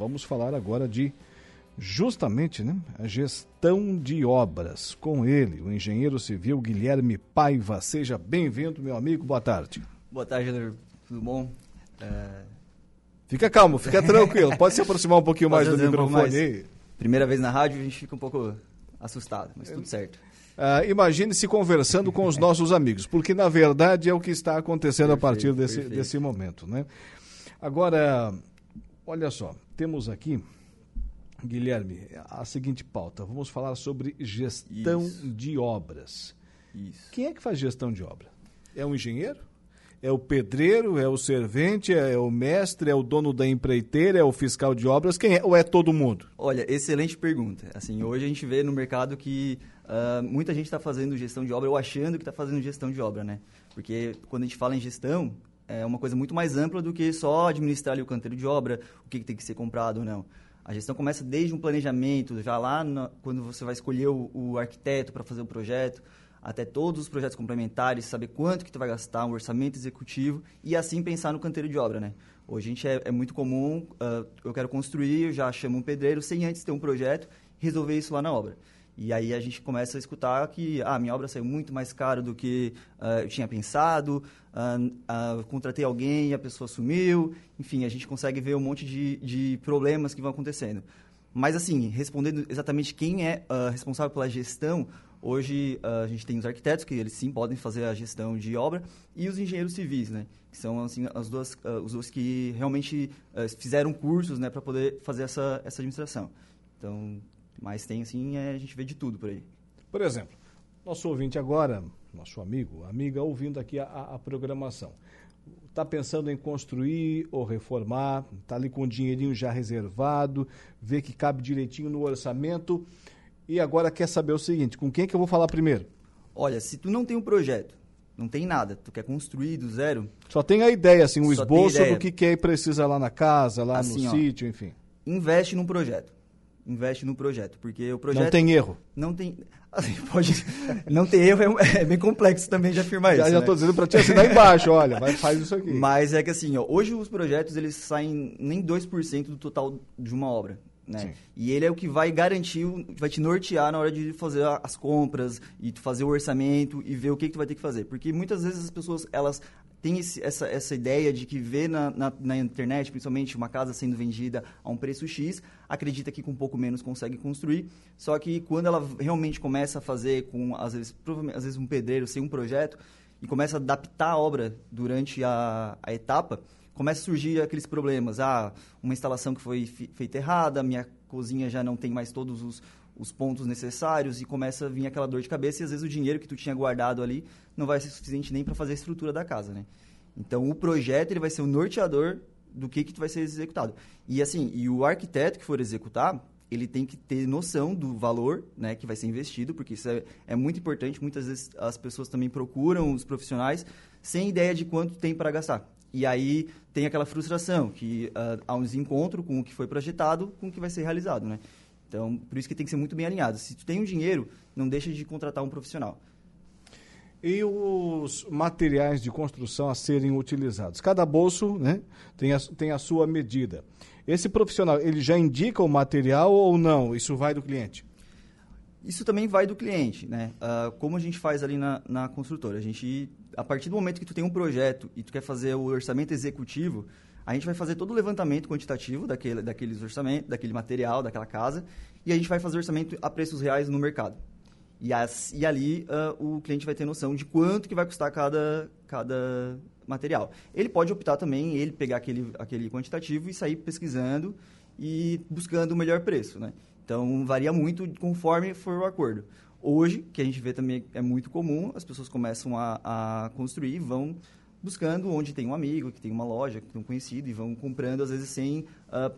vamos falar agora de justamente né, a gestão de obras. Com ele, o engenheiro civil Guilherme Paiva. Seja bem-vindo, meu amigo. Boa tarde. Boa tarde, Leandro. Tudo bom? É... Fica calmo, fica tranquilo. Pode se aproximar um pouquinho mais do microfone aí. Primeira vez na rádio, a gente fica um pouco assustado, mas tudo certo. Uh, imagine se conversando com os nossos amigos, porque na verdade é o que está acontecendo perfeito, a partir desse, desse momento. Né? Agora, olha só, temos aqui, Guilherme, a seguinte pauta. Vamos falar sobre gestão Isso. de obras. Isso. Quem é que faz gestão de obra? É um engenheiro? É o pedreiro? É o servente? É o mestre? É o dono da empreiteira? É o fiscal de obras? Quem é? Ou é todo mundo? Olha, excelente pergunta. Assim, hoje a gente vê no mercado que Uh, muita gente está fazendo gestão de obra ou achando que está fazendo gestão de obra, né? Porque quando a gente fala em gestão, é uma coisa muito mais ampla do que só administrar ali o canteiro de obra, o que, que tem que ser comprado ou não. A gestão começa desde um planejamento, já lá na, quando você vai escolher o, o arquiteto para fazer o projeto, até todos os projetos complementares, saber quanto que tu vai gastar, um orçamento executivo e assim pensar no canteiro de obra, né? Hoje gente é, é muito comum, uh, eu quero construir, eu já chamo um pedreiro sem antes ter um projeto, resolver isso lá na obra. E aí a gente começa a escutar que ah, minha obra saiu muito mais caro do que uh, eu tinha pensado, uh, uh, contratei alguém e a pessoa sumiu. Enfim, a gente consegue ver um monte de, de problemas que vão acontecendo. Mas, assim, respondendo exatamente quem é responsável pela gestão, hoje a gente tem os arquitetos, que eles sim podem fazer a gestão de obra, e os engenheiros civis, né? Que são, assim, as duas, os dois que realmente fizeram cursos, né, para poder fazer essa, essa administração. Então, mas tem, assim, é, a gente vê de tudo por aí. Por exemplo, nosso ouvinte agora, nosso amigo, amiga, ouvindo aqui a, a programação. Está pensando em construir ou reformar, está ali com o dinheirinho já reservado, vê que cabe direitinho no orçamento e agora quer saber o seguinte, com quem que eu vou falar primeiro? Olha, se tu não tem um projeto, não tem nada, tu quer construir do zero... Só tem a ideia, assim, o esboço do que quer e precisa lá na casa, lá assim, no ó, sítio, enfim. Investe num projeto investe no projeto, porque o projeto... Não tem erro. Não tem... Assim, pode... Não ter erro é, é, bem complexo também de afirmar já, isso, Já estou né? dizendo para te assinar embaixo, olha, vai, faz isso aqui. Mas é que assim, ó, hoje os projetos, eles saem nem 2% do total de uma obra. Né? E ele é o que vai garantir, vai te nortear na hora de fazer as compras e fazer o orçamento e ver o que, que tu vai ter que fazer. Porque muitas vezes as pessoas, elas tem esse, essa, essa ideia de que vê na, na, na, internet, principalmente, uma casa sendo vendida a um preço X, acredita que com um pouco menos consegue construir, só que quando ela realmente começa a fazer com, às vezes, às vezes um pedreiro sem um projeto, e começa a adaptar a obra durante a, a etapa, começa a surgir aqueles problemas. Ah, uma instalação que foi feita errada, minha cozinha já não tem mais todos os, os pontos necessários e começa a vir aquela dor de cabeça e às vezes o dinheiro que tu tinha guardado ali não vai ser suficiente nem para fazer a estrutura da casa, né? Então o projeto ele vai ser o norteador do que que vai ser executado. E assim, e o arquiteto que for executar, ele tem que ter noção do valor né, que vai ser investido, porque isso é, é muito importante. Muitas vezes as pessoas também procuram os profissionais sem ideia de quanto tem para gastar. E aí tem aquela frustração, que uh, há um desencontro com o que foi projetado com o que vai ser realizado, né? Então, por isso que tem que ser muito bem alinhado. Se tu tem um dinheiro, não deixa de contratar um profissional. E os materiais de construção a serem utilizados? Cada bolso né, tem, a, tem a sua medida. Esse profissional, ele já indica o material ou não? Isso vai do cliente? Isso também vai do cliente, né? Uh, como a gente faz ali na, na construtora? A gente, a partir do momento que tu tem um projeto e tu quer fazer o orçamento executivo, a gente vai fazer todo o levantamento quantitativo daquele, daqueles orçamentos, daquele material, daquela casa, e a gente vai fazer orçamento a preços reais no mercado. E, as, e ali uh, o cliente vai ter noção de quanto que vai custar cada, cada material. Ele pode optar também, ele pegar aquele, aquele quantitativo e sair pesquisando e buscando o melhor preço, né? Então, varia muito conforme for o acordo. Hoje, que a gente vê também é muito comum, as pessoas começam a, a construir e vão buscando onde tem um amigo, que tem uma loja, que tem um conhecido, e vão comprando, às vezes, sem, uh,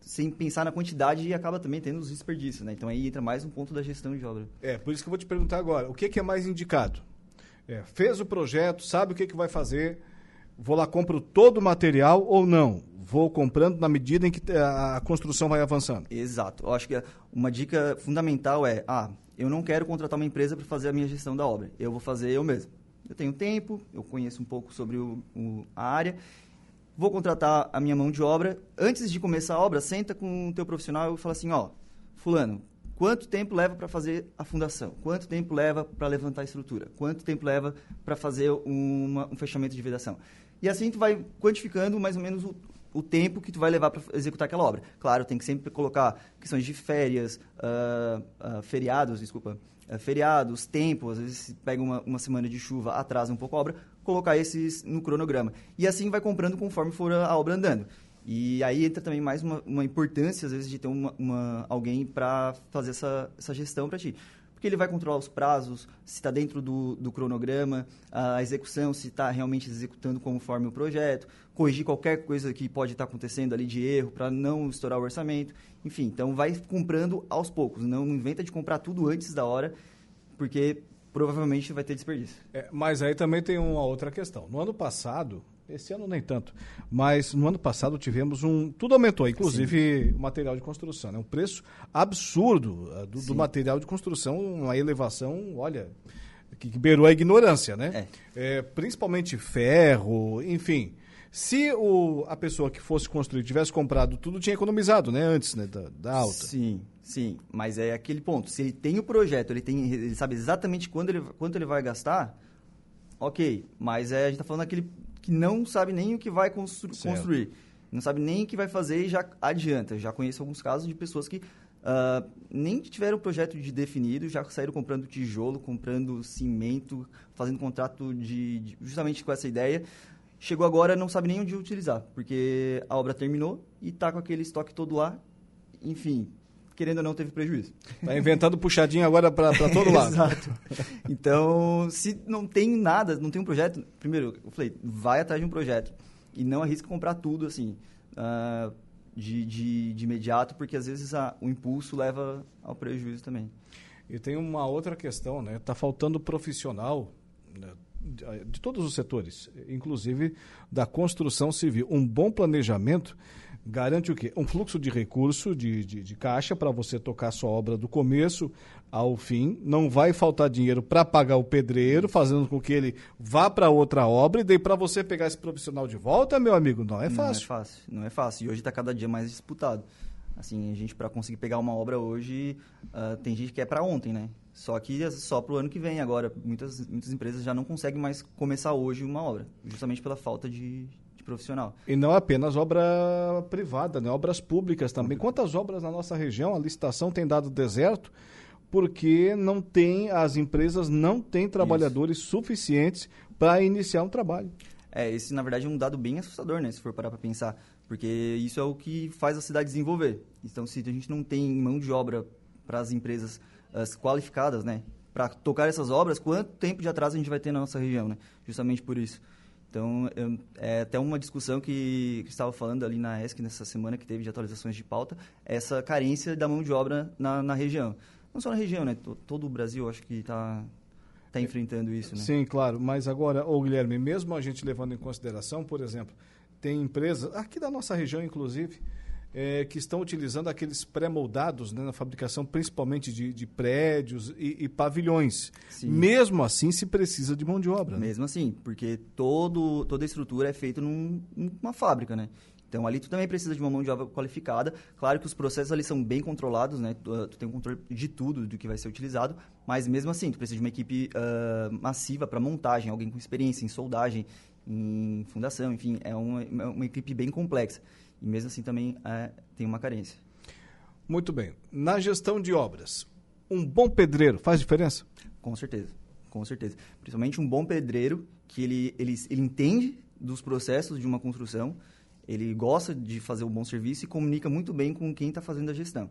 sem pensar na quantidade e acaba também tendo os desperdícios, né? Então, aí entra mais um ponto da gestão de obra. É, por isso que eu vou te perguntar agora, o que, que é mais indicado? É, fez o projeto, sabe o que, que vai fazer, vou lá, compro todo o material ou não? Vou comprando na medida em que a construção vai avançando. Exato. Eu acho que uma dica fundamental é, ah, eu não quero contratar uma empresa para fazer a minha gestão da obra. Eu vou fazer eu mesmo eu tenho tempo, eu conheço um pouco sobre o, o, a área, vou contratar a minha mão de obra. Antes de começar a obra, senta com o teu profissional e fala assim, ó, fulano, quanto tempo leva para fazer a fundação? Quanto tempo leva para levantar a estrutura? Quanto tempo leva para fazer uma, um fechamento de vedação? E assim tu vai quantificando mais ou menos o, o tempo que tu vai levar para executar aquela obra. Claro, tem que sempre colocar questões de férias, uh, uh, feriados, desculpa, uh, feriados, tempo, às vezes pega uma, uma semana de chuva, atrasa um pouco a obra, colocar esses no cronograma. E assim vai comprando conforme for a, a obra andando. E aí entra também mais uma, uma importância, às vezes, de ter uma, uma alguém para fazer essa, essa gestão para ti porque ele vai controlar os prazos, se está dentro do, do, cronograma, a execução, se está realmente executando conforme o projeto, corrigir qualquer coisa que pode estar tá acontecendo ali de erro para não estourar o orçamento. Enfim, então vai comprando aos poucos, não inventa de comprar tudo antes da hora, porque provavelmente vai ter desperdício. É, mas aí também tem uma outra questão. No ano passado, esse ano nem tanto. Mas no ano passado tivemos um. Tudo aumentou, inclusive o material de construção. Né? Um preço absurdo uh, do, do, material de construção, uma elevação, olha, que, que beirou a ignorância, né? É. É, principalmente ferro, enfim. Se o, a pessoa que fosse construir tivesse comprado tudo, tinha economizado, né? Antes né, da, da alta. Sim, sim. Mas é aquele ponto. Se ele tem o projeto, ele, tem, ele sabe exatamente quando ele, quanto ele vai gastar, ok. Mas é, a gente está falando daquele que não sabe nem o que vai constru certo. construir, não sabe nem o que vai fazer e já adianta. Já conheço alguns casos de pessoas que uh, nem tiveram o projeto de definido, já saíram comprando tijolo, comprando cimento, fazendo contrato de, de justamente com essa ideia. Chegou agora não sabe nem onde utilizar, porque a obra terminou e está com aquele estoque todo lá. Enfim, querendo ou não, teve prejuízo. Está inventando puxadinho agora para todo lado. Exato. Então, se não tem nada, não tem um projeto, primeiro, eu falei, vai atrás de um projeto e não arrisca comprar tudo assim, uh, de, de, de, imediato, porque às vezes a, o impulso leva ao prejuízo também. E tem uma outra questão, né? Está faltando profissional né? de, de todos os setores, inclusive da construção civil. Um bom planejamento garante o quê? Um fluxo de recurso, de, de, de caixa, para você tocar sua obra do começo ao fim. Não vai faltar dinheiro para pagar o pedreiro, fazendo com que ele vá para outra obra. E daí, para você pegar esse profissional de volta, meu amigo, não é fácil. Não é fácil, não é fácil. E hoje está cada dia mais disputado. Assim, a gente, para conseguir pegar uma obra hoje, uh, tem gente que é para ontem, né? Só que é só para o ano que vem agora. Muitas, muitas empresas já não conseguem mais começar hoje uma obra, justamente pela falta de, profissional. E não apenas obra privada, né? obras públicas também. Quantas obras na nossa região a licitação tem dado deserto porque não tem as empresas não têm trabalhadores Isso. suficientes para iniciar um trabalho. É, esse na verdade é um dado bem assustador, né, se for parar para pensar, porque isso é o que faz a cidade desenvolver. Então, se a gente não tem mão de obra para as empresas as qualificadas, né, para tocar essas obras, quanto tempo de atraso a gente vai ter na nossa região, né? Justamente por isso. Então, eu, é até uma discussão que, que estava falando ali na ESC nessa semana que teve de atualizações de pauta, essa carência da mão de obra na, na região. Não só na região, né? Todo o Brasil acho que está tá enfrentando isso, né? Sim, claro. Mas agora, ô Guilherme, mesmo a gente levando em consideração, por exemplo, tem empresas, aqui da nossa região, inclusive, é, que estão utilizando aqueles pré-moldados né, na fabricação, principalmente de, de prédios e, e pavilhões. Sim. Mesmo assim, se precisa de mão de obra. Né? Mesmo assim, porque todo, toda a estrutura é feita num, numa fábrica, né? Então, ali tu também precisa de uma mão de obra qualificada. Claro que os processos ali são bem controlados, né? Tu, tu tem um controle de tudo do que vai ser utilizado, mas mesmo assim, tu precisa de uma equipe uh, massiva para montagem, alguém com experiência em soldagem, em fundação, enfim, é uma, é uma equipe bem complexa. E mesmo assim também é, tem uma carência. Muito bem. Na gestão de obras, um bom pedreiro faz diferença? Com certeza, com certeza. Principalmente um bom pedreiro que ele, ele, ele entende dos processos de uma construção, ele gosta de fazer um bom serviço e comunica muito bem com quem está fazendo a gestão.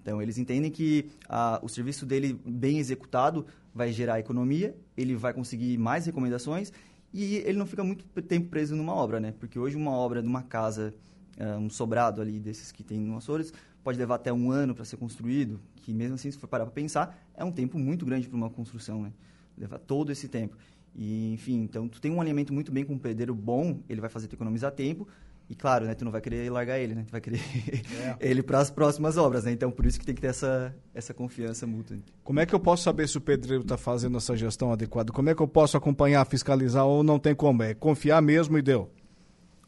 Então, eles entendem que ah, o serviço dele bem executado vai gerar economia, ele vai conseguir mais recomendações e ele não fica muito tempo preso numa obra, né? Porque hoje uma obra de uma casa uh, um sobrado ali desses que tem no Açores, pode levar até um ano para ser construído, que mesmo assim, se for parar para pensar, é um tempo muito grande para uma construção, né? Levar todo esse tempo. E, enfim, então, tu tem um alinhamento muito bem com um pedreiro bom, ele vai fazer tu economizar tempo, e claro, né, tu não vai querer largar ele, né? Tu vai querer é. ele para as próximas obras, né? Então, por isso que tem que ter essa, essa confiança mútua. Como é que eu posso saber se o pedreiro está fazendo essa gestão adequada? Como é que eu posso acompanhar, fiscalizar ou não tem como? É confiar mesmo e deu?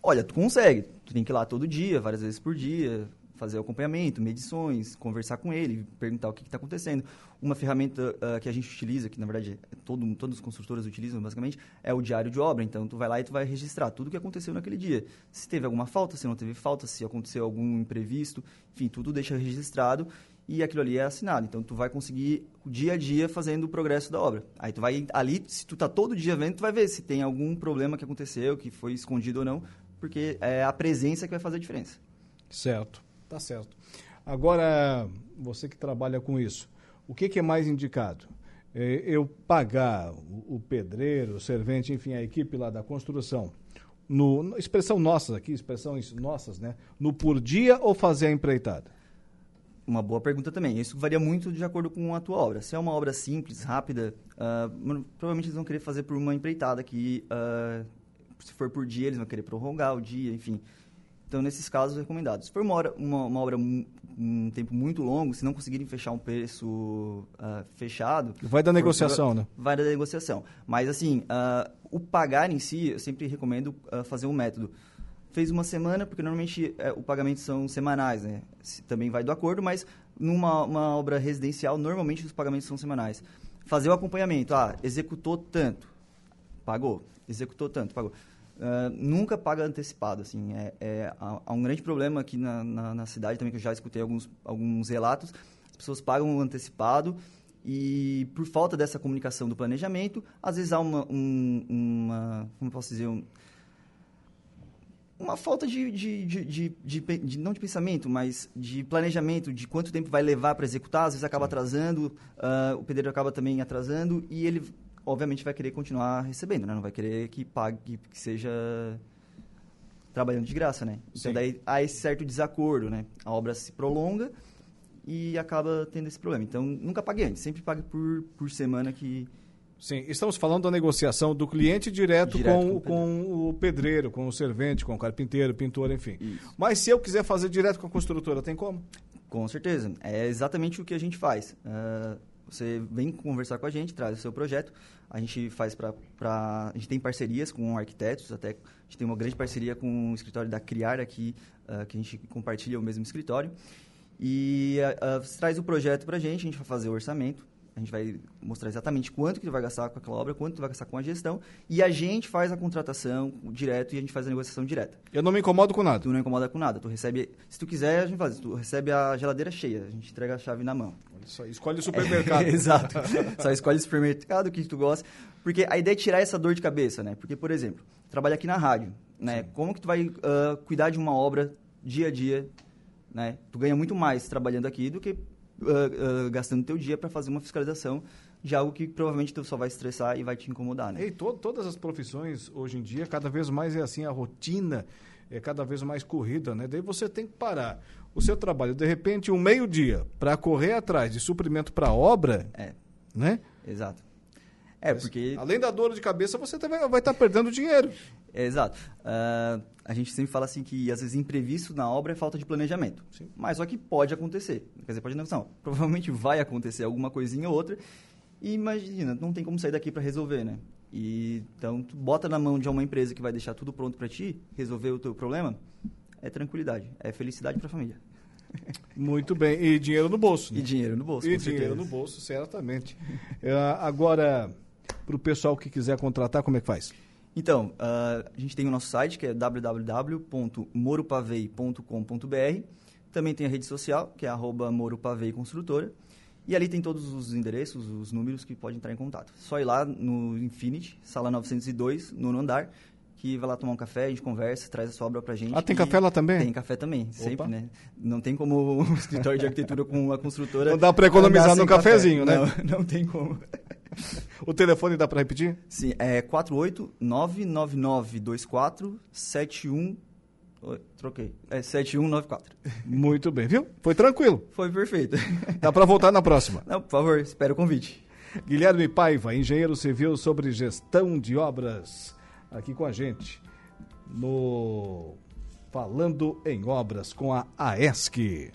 Olha, tu consegue. Tu tem que ir lá todo dia, várias vezes por dia, fazer acompanhamento, medições, conversar com ele, perguntar o que está acontecendo. Uma ferramenta uh, que a gente utiliza, que na verdade todo, todas as construtoras utilizam basicamente, é o diário de obra. Então, tu vai lá e tu vai registrar tudo o que aconteceu naquele dia. Se teve alguma falta, se não teve falta, se aconteceu algum imprevisto, enfim, tudo deixa registrado e aquilo ali é assinado. Então, tu vai conseguir dia a dia fazendo o progresso da obra. Aí tu vai ali, se tu tá todo dia vendo, tu vai ver se tem algum problema que aconteceu, que foi escondido ou não, porque é a presença que vai fazer a diferença. Certo. Tá certo. Agora, você que trabalha com isso, o que, que é mais indicado? É, eu pagar o, o, pedreiro, o servente, enfim, a equipe lá da construção, no, expressão nossas aqui, expressões nossas, né? No por dia ou fazer a empreitada? Uma boa pergunta também. Isso varia muito de acordo com a tua obra. Se é uma obra simples, rápida, uh, provavelmente eles vão querer fazer por uma empreitada, que uh, se for por dia, eles vão querer prorrogar o dia, enfim. Então, nesses casos, recomendados. Se for uma, hora, uma, uma obra um, um, tempo muito longo, se não conseguirem fechar um preço uh, fechado... Vai da negociação, né? Vai da negociação. Mas, assim, uh, o pagar em si, eu sempre recomendo uh, fazer um método. Fez uma semana, porque normalmente uh, o pagamento são semanais, né? Também vai do acordo, mas numa uma obra residencial, normalmente os pagamentos são semanais. Fazer o acompanhamento. Ah, executou tanto, pagou. Executou tanto, pagou. Uh, nunca paga antecipado, assim, é, é, há, há, um grande problema aqui na, na, na, cidade também, que eu já escutei alguns, alguns relatos, as pessoas pagam antecipado e por falta dessa comunicação do planejamento, às vezes há uma, um, uma como posso dizer, um, uma falta de, de, de, de, não de pensamento, mas de planejamento, de quanto tempo vai levar para executar, às vezes acaba atrasando, uh, o pedreiro acaba também atrasando e ele obviamente vai querer continuar recebendo, né? Não vai querer que pague, que seja trabalhando de graça, né? Então, Sim. Daí há esse certo desacordo, né? A obra se prolonga e acaba tendo esse problema. Então nunca pague antes, sempre pague por, por semana que... Sim, estamos falando da negociação do cliente direto, direto com, com, o com, o pedreiro, com o servente, com o carpinteiro, pintor, enfim. Isso. Mas se eu quiser fazer direto com a construtora, tem como? Com certeza. É exatamente o que a gente faz. Uh, você vem conversar com a gente, traz o seu projeto. A gente faz para. A gente tem parcerias com arquitetos, até a gente tem uma grande parceria com o escritório da Criar aqui, uh, que a gente compartilha o mesmo escritório. E uh, traz o projeto para a gente, a gente vai fazer o orçamento, a gente vai mostrar exatamente quanto que tu vai gastar com aquela obra, quanto tu vai gastar com a gestão, e a gente faz a contratação direto e a gente faz a negociação direta. Eu não me incomodo com nada. Tu não incomoda com nada. Tu recebe, se tu quiser, a gente faz. Tu recebe a geladeira cheia, a gente entrega a chave na mão. Só escolhe o supermercado. É, exato. Só escolhe o supermercado que tu gosta, porque a ideia é tirar essa dor de cabeça, né? Porque, por exemplo, trabalha aqui na rádio, né? Sim. Como que tu vai uh, cuidar de uma obra dia a dia, né? Tu ganha muito mais trabalhando aqui do que uh, uh, gastando teu dia para fazer uma fiscalização de algo que provavelmente tu só vai estressar e vai te incomodar, né? E to todas as profissões hoje em dia, cada vez mais é assim, a rotina é cada vez mais corrida, né? Daí você tem que parar o seu trabalho, de repente, um meio-dia para correr atrás de suprimento para obra, é. né? Exato. É, porque... Além da dor de cabeça, você vai estar tá perdendo dinheiro. É, exato. Uh, a gente sempre fala assim que, às vezes, imprevisto na obra é falta de planejamento. Sim. Mas só que pode acontecer. Quer dizer, pode não, não. Provavelmente vai acontecer alguma coisinha ou outra. E imagina, não tem como sair daqui para resolver, né? E, então, tu bota na mão de uma empresa que vai deixar tudo pronto para ti, resolver o teu problema, é tranquilidade, é felicidade para a família. Muito bem. E dinheiro no bolso. Né? E dinheiro no bolso, E dinheiro certeza. no bolso, certamente. uh, agora, para o pessoal que quiser contratar, como é que faz? Então, uh, a gente tem o nosso site, que é www.moropavei.com.br. Também tem a rede social, que é arroba Moropavei Construtora. E ali tem todos os endereços, os números que pode entrar em contato. Só ir lá no Infinity, sala 902, no andar, que vai lá tomar um café, a gente conversa, traz a sua obra pra gente. Ah, tem café lá também? Tem café também, Opa. sempre, né? Não tem como o escritório de arquitetura com a construtora... Não dá para economizar no cafezinho, café. né? Não, não tem como. o telefone dá para repetir? Sim, é 489992471 Troquei. É 7194. Muito bem, viu? Foi tranquilo. Foi perfeito. Dá para voltar na próxima. Não, por favor, espero o convite. Guilherme Paiva, engenheiro civil sobre gestão de obras, aqui com a gente no Falando em Obras com a AESC.